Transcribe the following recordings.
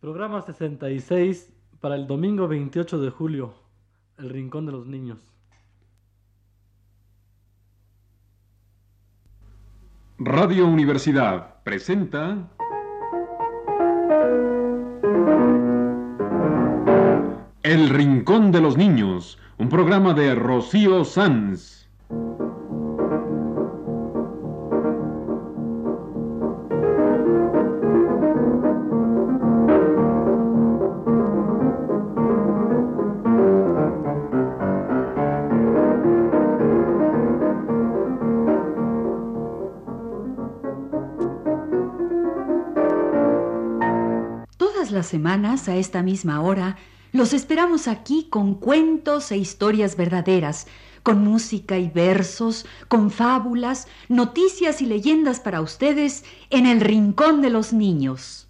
Programa 66 para el domingo 28 de julio, El Rincón de los Niños. Radio Universidad presenta El Rincón de los Niños, un programa de Rocío Sanz. Semanas, a esta misma hora, los esperamos aquí con cuentos e historias verdaderas, con música y versos, con fábulas, noticias y leyendas para ustedes en el Rincón de los Niños.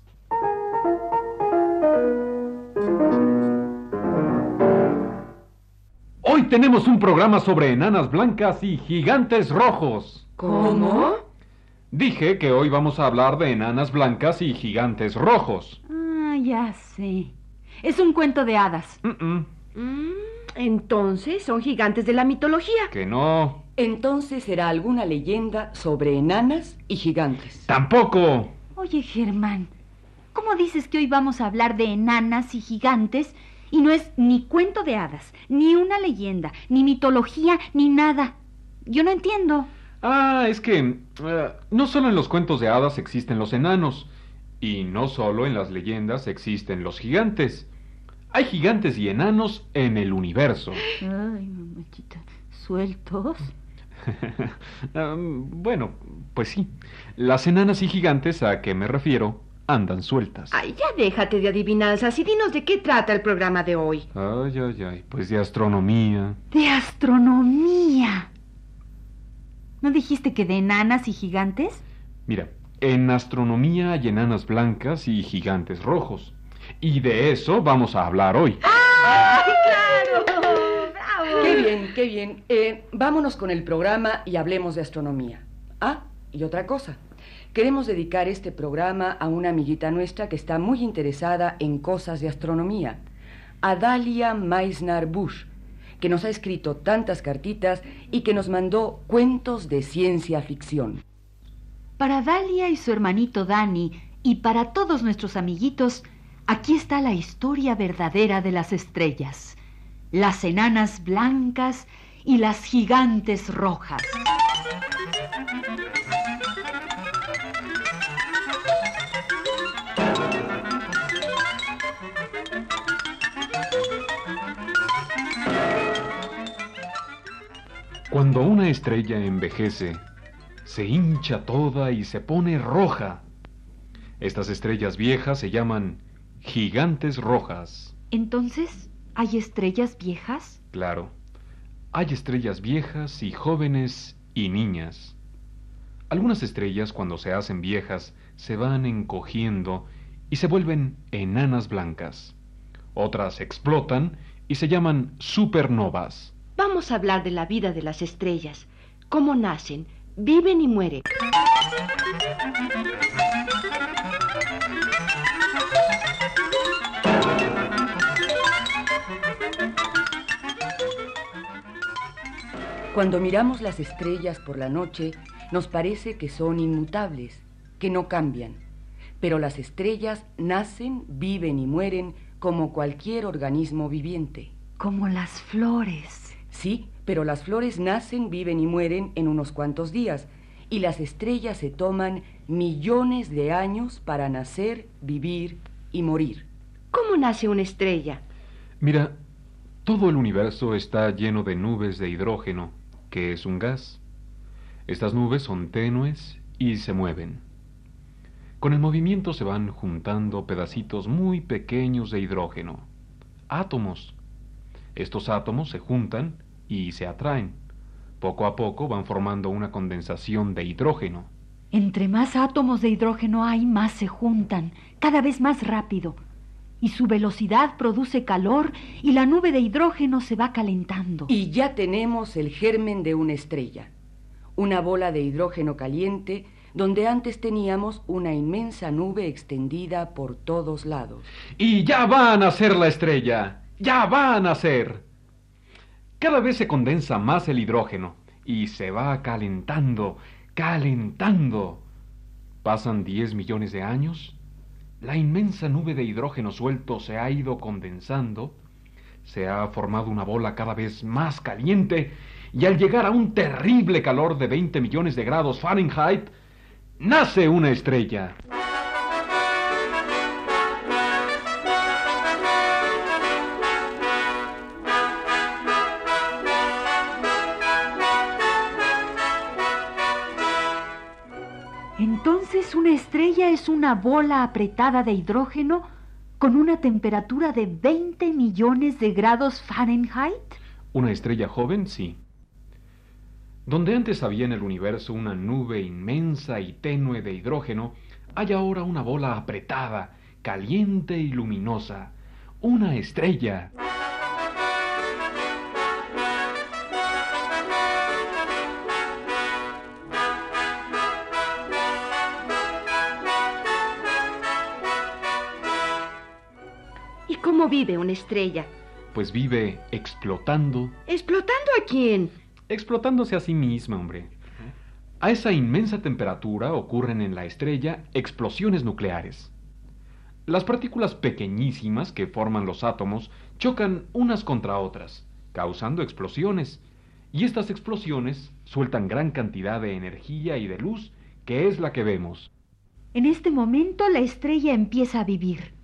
Hoy tenemos un programa sobre enanas blancas y gigantes rojos. ¿Cómo? Dije que hoy vamos a hablar de enanas blancas y gigantes rojos. Ah, ya sé. Es un cuento de hadas. Mm, mm, Mm, entonces son gigantes de la mitología. que no. Entonces será alguna leyenda sobre enanas y gigantes. Tampoco. Oye, Germán, ¿cómo dices que hoy vamos a hablar de enanas y gigantes y no es ni cuento de hadas, ni una leyenda, ni mitología, ni nada? Yo no entiendo. Ah, es que eh, no solo en los cuentos de hadas existen los enanos, y no solo en las leyendas existen los gigantes. Hay gigantes y enanos en el universo. Ay, mamachita, ¿sueltos? Ah, bueno, pues sí. Las enanas y gigantes a que me refiero andan sueltas. Ay, ya déjate de adivinanzas y dinos de qué trata el programa de hoy. Ay, ay, ay, pues de astronomía. De astronomía. ¿No dijiste que de enanas y gigantes? Mira, en astronomía hay enanas blancas y gigantes rojos. Y de eso vamos a hablar hoy. ¡Ay, claro! ¡Bravo! Qué bien, qué bien. Eh, vámonos con el programa y hablemos de astronomía. Ah, y otra cosa. Queremos dedicar este programa a una amiguita nuestra que está muy interesada en cosas de astronomía, a Dalia Meisner Bush, que nos ha escrito tantas cartitas y que nos mandó cuentos de ciencia ficción. Para Dalia y su hermanito Dani y para todos nuestros amiguitos, aquí está la historia verdadera de las estrellas, las enanas blancas y las gigantes rojas. Cuando una estrella envejece, se hincha toda y se pone roja. Estas estrellas viejas se llaman gigantes rojas. Entonces, ¿hay estrellas viejas? Claro, hay estrellas viejas y jóvenes y niñas. Algunas estrellas cuando se hacen viejas se van encogiendo y se vuelven enanas blancas. Otras explotan y se llaman supernovas. Vamos a hablar de la vida de las estrellas, cómo nacen, viven y mueren. Cuando miramos las estrellas por la noche, nos parece que son inmutables, que no cambian. Pero las estrellas nacen, viven y mueren como cualquier organismo viviente. Como las flores. Sí, pero las flores nacen, viven y mueren en unos cuantos días, y las estrellas se toman millones de años para nacer, vivir y morir. ¿Cómo nace una estrella? Mira, todo el universo está lleno de nubes de hidrógeno, que es un gas. Estas nubes son tenues y se mueven. Con el movimiento se van juntando pedacitos muy pequeños de hidrógeno, átomos. Estos átomos se juntan y se atraen. Poco a poco van formando una condensación de hidrógeno. Entre más átomos de hidrógeno hay, más se juntan, cada vez más rápido. Y su velocidad produce calor y la nube de hidrógeno se va calentando. Y ya tenemos el germen de una estrella. Una bola de hidrógeno caliente donde antes teníamos una inmensa nube extendida por todos lados. Y ya va a nacer la estrella, ya va a nacer. Cada vez se condensa más el hidrógeno y se va calentando, calentando. Pasan 10 millones de años. La inmensa nube de hidrógeno suelto se ha ido condensando. Se ha formado una bola cada vez más caliente y al llegar a un terrible calor de 20 millones de grados Fahrenheit, nace una estrella. Es una bola apretada de hidrógeno con una temperatura de 20 millones de grados Fahrenheit. Una estrella joven, sí. Donde antes había en el universo una nube inmensa y tenue de hidrógeno, hay ahora una bola apretada, caliente y luminosa, una estrella. Cómo vive una estrella? Pues vive explotando, ¿Explotando a quién? explotándose a sí misma, hombre. A esa inmensa temperatura ocurren en la estrella explosiones nucleares. Las partículas pequeñísimas que forman los átomos chocan unas contra otras, causando explosiones, y estas explosiones sueltan gran cantidad de energía y de luz, que es la que vemos. En este momento la estrella empieza a vivir.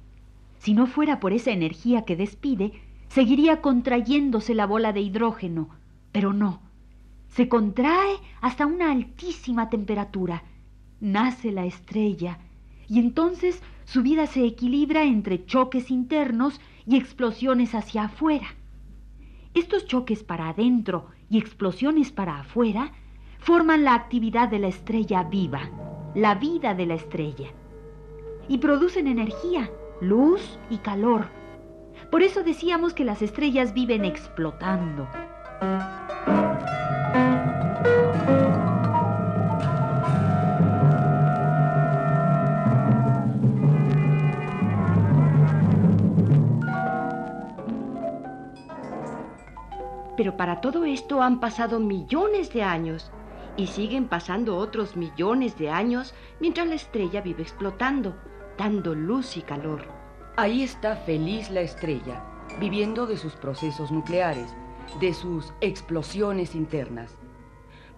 Si no fuera por esa energía que despide, seguiría contrayéndose la bola de hidrógeno, pero no. Se contrae hasta una altísima temperatura. Nace la estrella y entonces su vida se equilibra entre choques internos y explosiones hacia afuera. Estos choques para adentro y explosiones para afuera forman la actividad de la estrella viva, la vida de la estrella, y producen energía, luz y calor. Por eso decíamos que las estrellas viven explotando. Pero para todo esto han pasado millones de años y siguen pasando otros millones de años mientras la estrella vive explotando, dando luz y calor. Ahí está feliz la estrella, viviendo de sus procesos nucleares, de sus explosiones internas.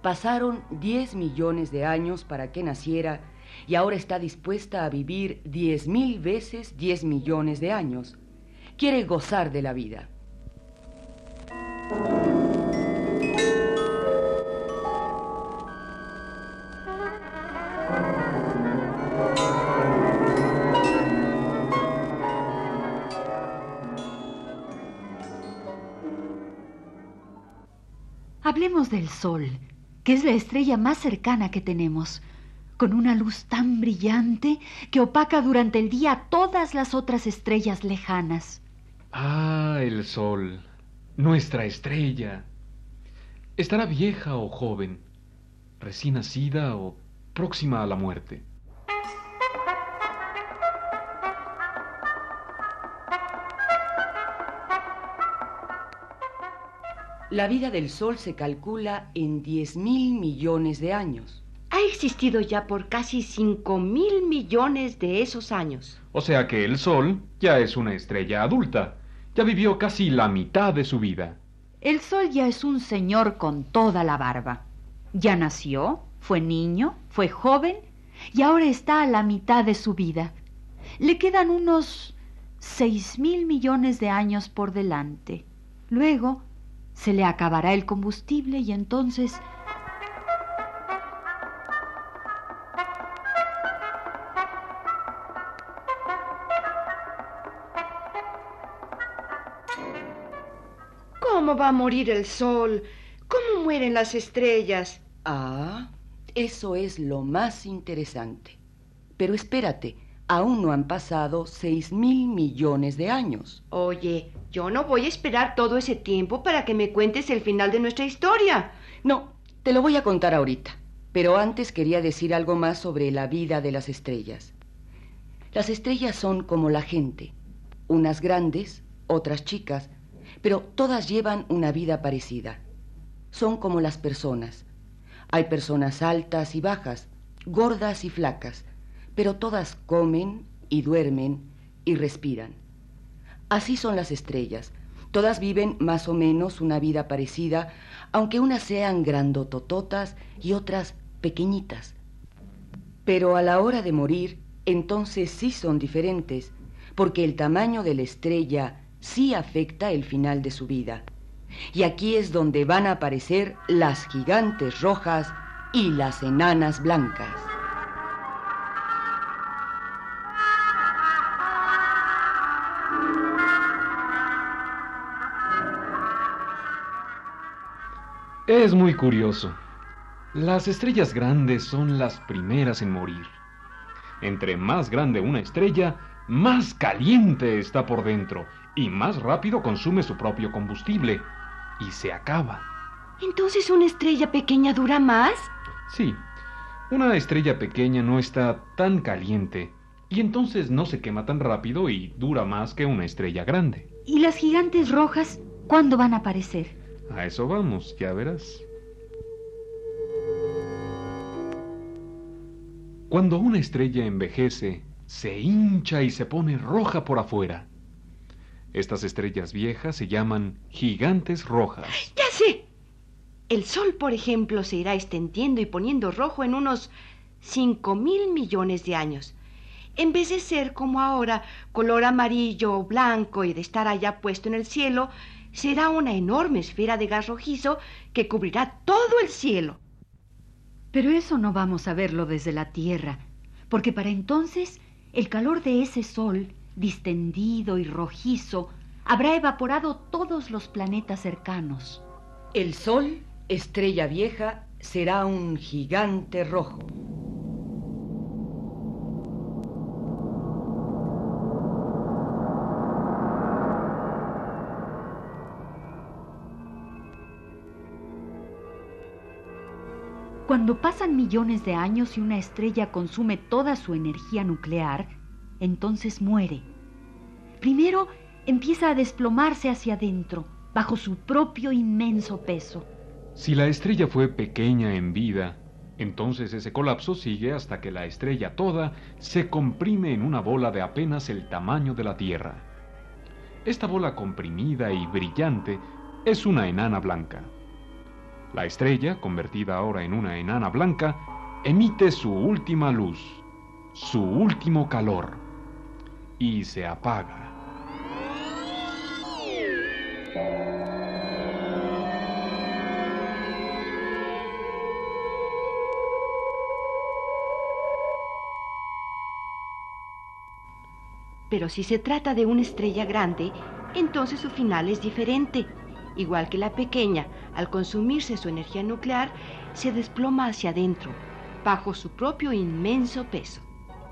Pasaron 10 millones de años para que naciera y ahora está dispuesta a vivir 10 mil veces 10 millones de años. Quiere gozar de la vida. Hablemos del Sol, que es la estrella más cercana que tenemos, con una luz tan brillante que opaca durante el día todas las otras estrellas lejanas. Ah, el sol, nuestra estrella. Estará vieja o joven, recién nacida o próxima a la muerte. La vida del Sol se calcula en 10 mil millones de años. Ha existido ya por casi 5 mil millones de esos años. O sea que el Sol ya es una estrella adulta. Ya vivió casi la mitad de su vida. El Sol ya es un señor con toda la barba. Ya nació, fue niño, fue joven y ahora está a la mitad de su vida. Le quedan unos seis mil millones de años por delante. Luego se le acabará el combustible y entonces... ¿Cómo va a morir el sol? ¿Cómo mueren las estrellas? Ah, eso es lo más interesante. Pero espérate, aún no han pasado 6 mil millones de años. Oye, yo no voy a esperar todo ese tiempo para que me cuentes el final de nuestra historia. No, te lo voy a contar ahorita. Pero antes quería decir algo más sobre la vida de las estrellas. Las estrellas son como la gente, unas grandes, otras chicas, pero todas llevan una vida parecida. Son como las personas. Hay personas altas y bajas, gordas y flacas, pero todas comen y duermen y respiran. Así son las estrellas. Todas viven más o menos una vida parecida, aunque unas sean grandotototas y otras pequeñitas. Pero a la hora de morir, entonces sí son diferentes, porque el tamaño de la estrella sí afecta el final de su vida. Y aquí es donde van a aparecer las gigantes rojas y las enanas blancas. Es muy curioso. Las estrellas grandes son las primeras en morir. Entre más grande una estrella, más caliente está por dentro y más rápido consume su propio combustible y se acaba. ¿Entonces una estrella pequeña dura más? Sí, una estrella pequeña no está tan caliente y entonces no se quema tan rápido y dura más que una estrella grande. ¿Y las gigantes rojas cuándo van a aparecer? A eso vamos, ya verás. Cuando una estrella envejece, se hincha y se pone roja por afuera. Estas estrellas viejas se llaman gigantes rojas. Ya sé. El Sol, por ejemplo, se irá extendiendo y poniendo rojo en unos cinco mil millones de años. En vez de ser como ahora, color amarillo o blanco y de estar allá puesto en el cielo, será una enorme esfera de gas rojizo que cubrirá todo el cielo. Pero eso no vamos a verlo desde la Tierra, porque para entonces el calor de ese sol, distendido y rojizo, habrá evaporado todos los planetas cercanos. El sol, estrella vieja, será un gigante rojo. Cuando pasan millones de años y una estrella consume toda su energía nuclear, entonces muere. Primero empieza a desplomarse hacia adentro, bajo su propio inmenso peso. Si la estrella fue pequeña en vida, entonces ese colapso sigue hasta que la estrella toda se comprime en una bola de apenas el tamaño de la Tierra. Esta bola comprimida y brillante es una enana blanca. La estrella, convertida ahora en una enana blanca, emite su última luz, su último calor, y se apaga. Pero si se trata de una estrella grande, entonces su final es diferente. Igual que la pequeña, al consumirse su energía nuclear, se desploma hacia adentro, bajo su propio inmenso peso.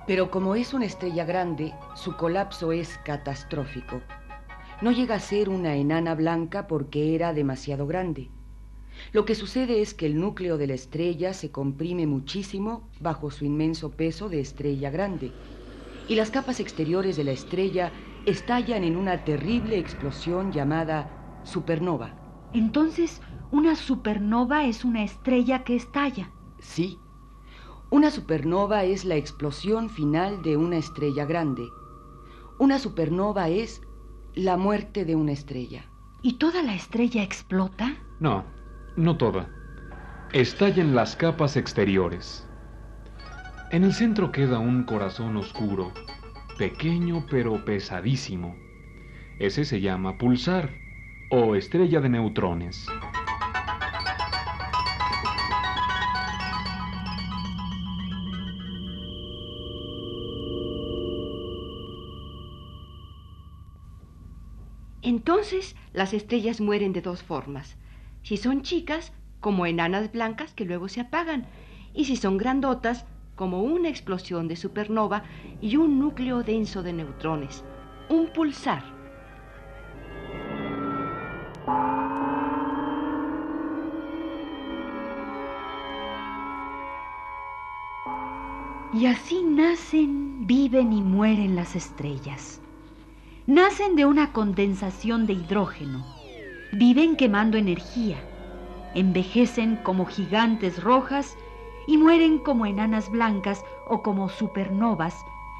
Pero como es una estrella grande, su colapso es catastrófico. No llega a ser una enana blanca porque era demasiado grande. Lo que sucede es que el núcleo de la estrella se comprime muchísimo bajo su inmenso peso de estrella grande, y las capas exteriores de la estrella estallan en una terrible explosión llamada supernova. Entonces, una supernova es una estrella que estalla. Sí. Una supernova es la explosión final de una estrella grande. Una supernova es la muerte de una estrella. ¿Y toda la estrella explota? No, no toda. Estallan las capas exteriores. En el centro queda un corazón oscuro, pequeño pero pesadísimo. Ese se llama pulsar o estrella de neutrones. Entonces las estrellas mueren de dos formas. Si son chicas, como enanas blancas que luego se apagan, y si son grandotas, como una explosión de supernova y un núcleo denso de neutrones, un pulsar. Y así nacen, viven y mueren las estrellas. Nacen de una condensación de hidrógeno. Viven quemando energía. Envejecen como gigantes rojas y mueren como enanas blancas o como supernovas,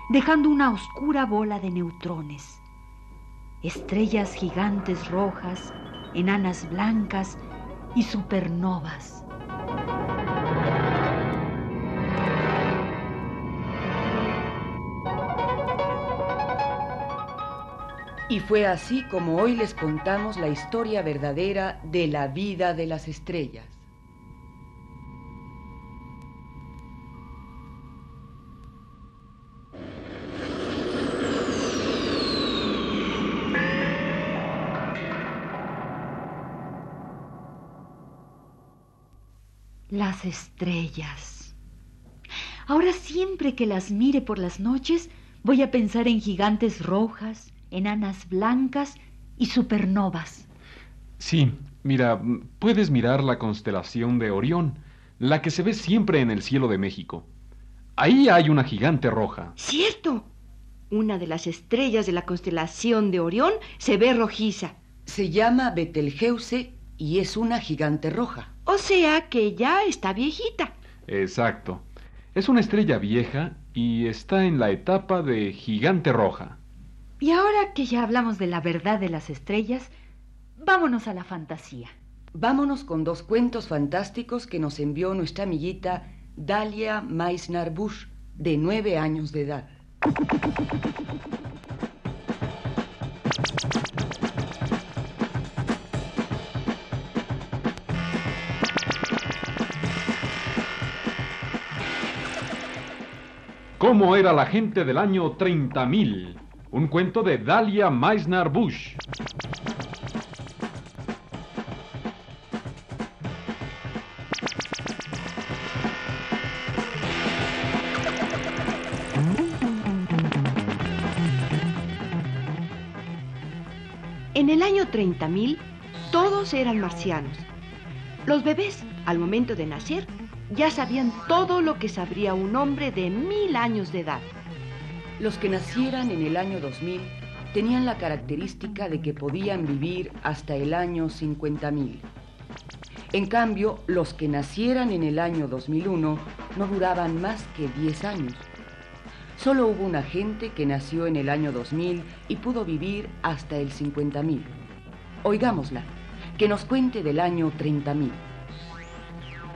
dejando una oscura bola de neutrones. Estrellas gigantes rojas, enanas blancas y supernovas. Y fue así como hoy les contamos la historia verdadera de la vida de las estrellas. Las estrellas. Ahora siempre que las mire por las noches, voy a pensar en gigantes rojas, enanas blancas y supernovas. Sí, mira, puedes mirar la constelación de Orión, la que se ve siempre en el cielo de México. Ahí hay una gigante roja. Cierto. Una de las estrellas de la constelación de Orión se ve rojiza. Se llama Betelgeuse y es una gigante roja. O sea que ya está viejita. Exacto. Es una estrella vieja y está en la etapa de gigante roja. Y ahora que ya hablamos de la verdad de las estrellas, vámonos a la fantasía. Vámonos con dos cuentos fantásticos que nos envió nuestra amiguita Dalia Meissner Bush, de nueve años de edad. ¿Cómo era la gente del año 30.000? Un cuento de Dalia Meissner Bush. En el año 30.000, todos eran marcianos. Los bebés, al momento de nacer, ya sabían todo lo que sabría un hombre de mil años de edad. Los que nacieran en el año 2000 tenían la característica de que podían vivir hasta el año 50.000. En cambio, los que nacieran en el año 2001 no duraban más que 10 años. Solo hubo una gente que nació en el año 2000 y pudo vivir hasta el 50.000. Oigámosla, que nos cuente del año 30.000.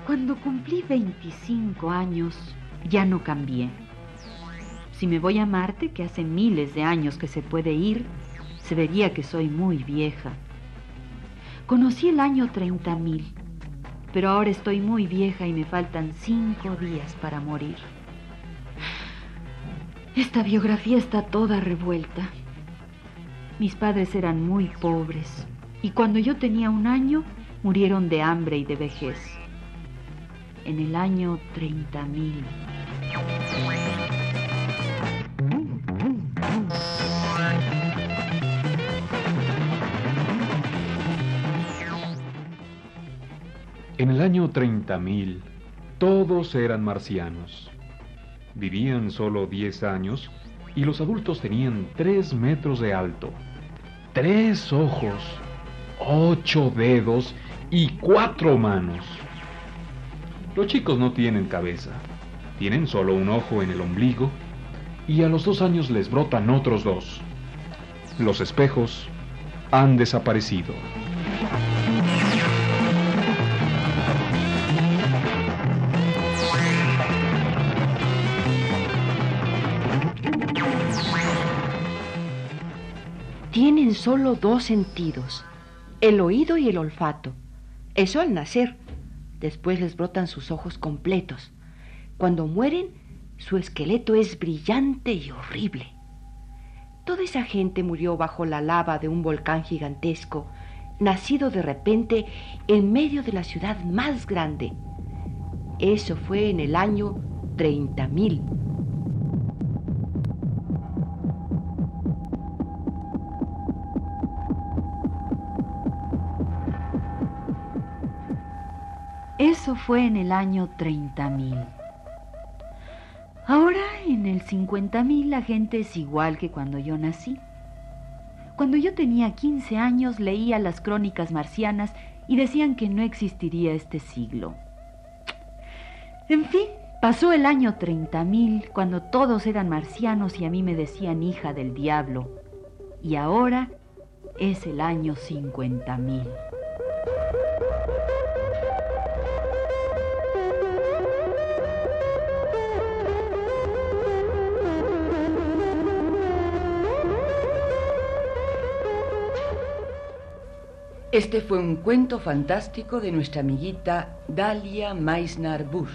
Cuando cumplí 25 años, ya no cambié. Si me voy a Marte, que hace miles de años que se puede ir, se vería que soy muy vieja. Conocí el año 30.000, pero ahora estoy muy vieja y me faltan cinco días para morir. Esta biografía está toda revuelta. Mis padres eran muy pobres y cuando yo tenía un año murieron de hambre y de vejez. En el año 30.000. año 30.000, todos eran marcianos. Vivían solo 10 años y los adultos tenían 3 metros de alto, 3 ojos, 8 dedos y 4 manos. Los chicos no tienen cabeza, tienen solo un ojo en el ombligo y a los dos años les brotan otros dos. Los espejos han desaparecido. Solo dos sentidos, el oído y el olfato. Eso al nacer. Después les brotan sus ojos completos. Cuando mueren, su esqueleto es brillante y horrible. Toda esa gente murió bajo la lava de un volcán gigantesco, nacido de repente en medio de la ciudad más grande. Eso fue en el año 30.000. Eso fue en el año 30.000. Ahora en el 50.000 la gente es igual que cuando yo nací. Cuando yo tenía 15 años leía las crónicas marcianas y decían que no existiría este siglo. En fin, pasó el año 30.000 cuando todos eran marcianos y a mí me decían hija del diablo. Y ahora es el año 50.000. Este fue un cuento fantástico de nuestra amiguita Dalia Meisner Bush.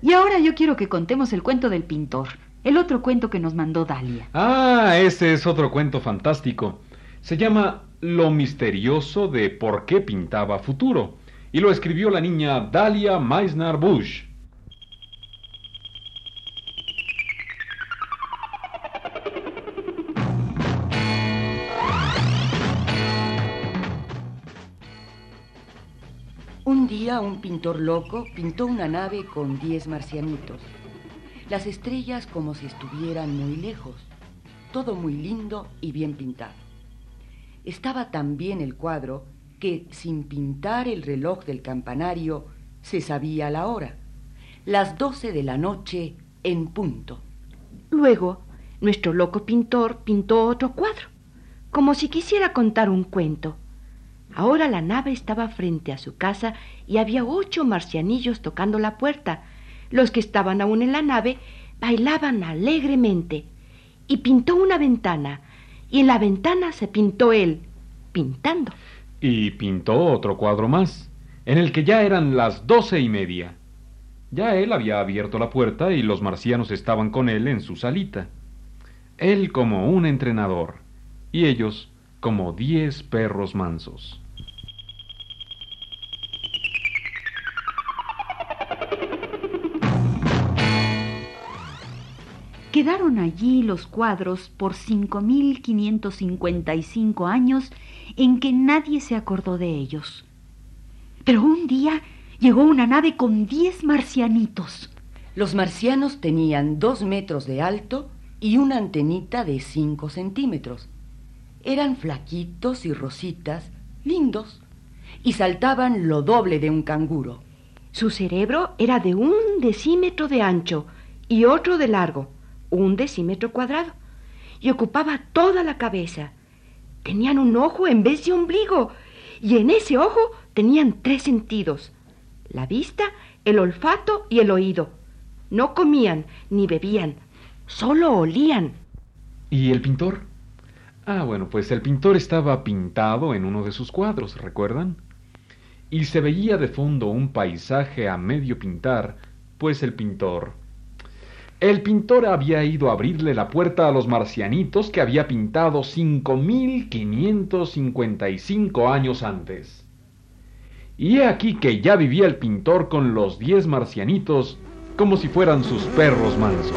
Y ahora yo quiero que contemos el cuento del pintor, el otro cuento que nos mandó Dalia. Ah, ese es otro cuento fantástico. Se llama Lo misterioso de por qué pintaba futuro y lo escribió la niña Dalia Meisner Bush. Un día un pintor loco pintó una nave con diez marcianitos. Las estrellas como si estuvieran muy lejos. Todo muy lindo y bien pintado. Estaba tan bien el cuadro que sin pintar el reloj del campanario se sabía la hora, las doce de la noche en punto. Luego, nuestro loco pintor pintó otro cuadro, como si quisiera contar un cuento. Ahora la nave estaba frente a su casa y había ocho marcianillos tocando la puerta. Los que estaban aún en la nave bailaban alegremente. Y pintó una ventana, y en la ventana se pintó él, pintando. Y pintó otro cuadro más, en el que ya eran las doce y media. Ya él había abierto la puerta y los marcianos estaban con él en su salita. Él como un entrenador y ellos como diez perros mansos. Quedaron allí los cuadros por 5.555 años en que nadie se acordó de ellos. Pero un día llegó una nave con 10 marcianitos. Los marcianos tenían dos metros de alto y una antenita de cinco centímetros. Eran flaquitos y rositas, lindos, y saltaban lo doble de un canguro. Su cerebro era de un decímetro de ancho y otro de largo un decímetro cuadrado, y ocupaba toda la cabeza. Tenían un ojo en vez de ombligo, y en ese ojo tenían tres sentidos, la vista, el olfato y el oído. No comían ni bebían, solo olían. ¿Y el pintor? Ah, bueno, pues el pintor estaba pintado en uno de sus cuadros, ¿recuerdan? Y se veía de fondo un paisaje a medio pintar, pues el pintor el pintor había ido a abrirle la puerta a los marcianitos que había pintado 5.555 años antes. Y he aquí que ya vivía el pintor con los diez marcianitos como si fueran sus perros mansos.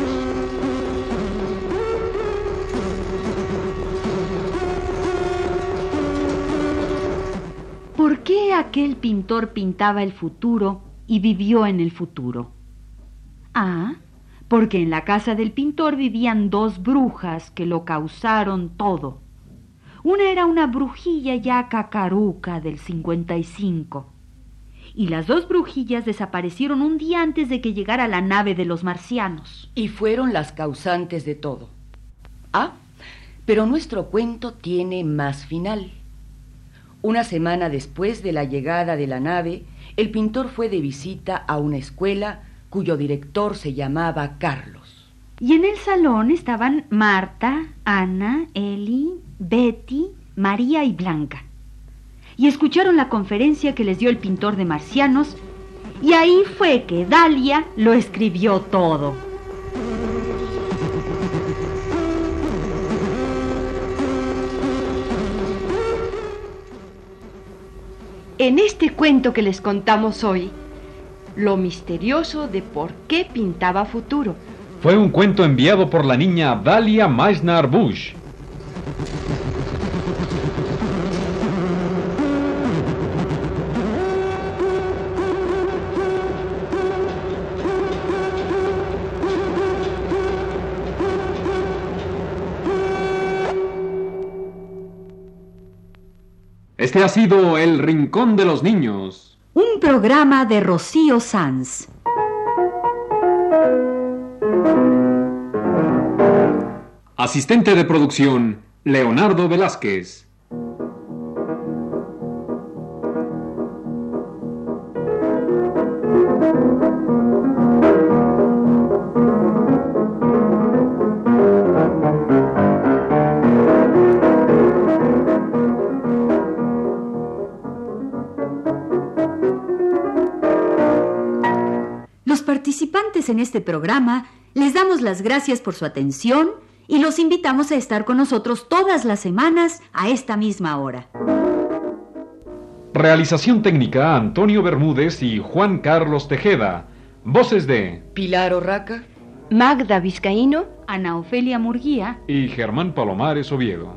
¿Por qué aquel pintor pintaba el futuro y vivió en el futuro? Ah, porque en la casa del pintor vivían dos brujas que lo causaron todo. Una era una brujilla ya cacaruca del 55. Y las dos brujillas desaparecieron un día antes de que llegara la nave de los marcianos. Y fueron las causantes de todo. Ah, pero nuestro cuento tiene más final. Una semana después de la llegada de la nave, el pintor fue de visita a una escuela cuyo director se llamaba Carlos. Y en el salón estaban Marta, Ana, Eli, Betty, María y Blanca. Y escucharon la conferencia que les dio el pintor de marcianos, y ahí fue que Dalia lo escribió todo. En este cuento que les contamos hoy, lo misterioso de por qué pintaba futuro. Fue un cuento enviado por la niña Dalia Meisner Bush. Este ha sido El Rincón de los Niños un programa de Rocío Sanz. Asistente de producción, Leonardo Velázquez. En este programa les damos las gracias por su atención y los invitamos a estar con nosotros todas las semanas a esta misma hora. Realización técnica Antonio Bermúdez y Juan Carlos Tejeda. Voces de Pilar Orraca. Magda Vizcaíno. Ana Ofelia Murguía. y Germán Palomares Oviedo.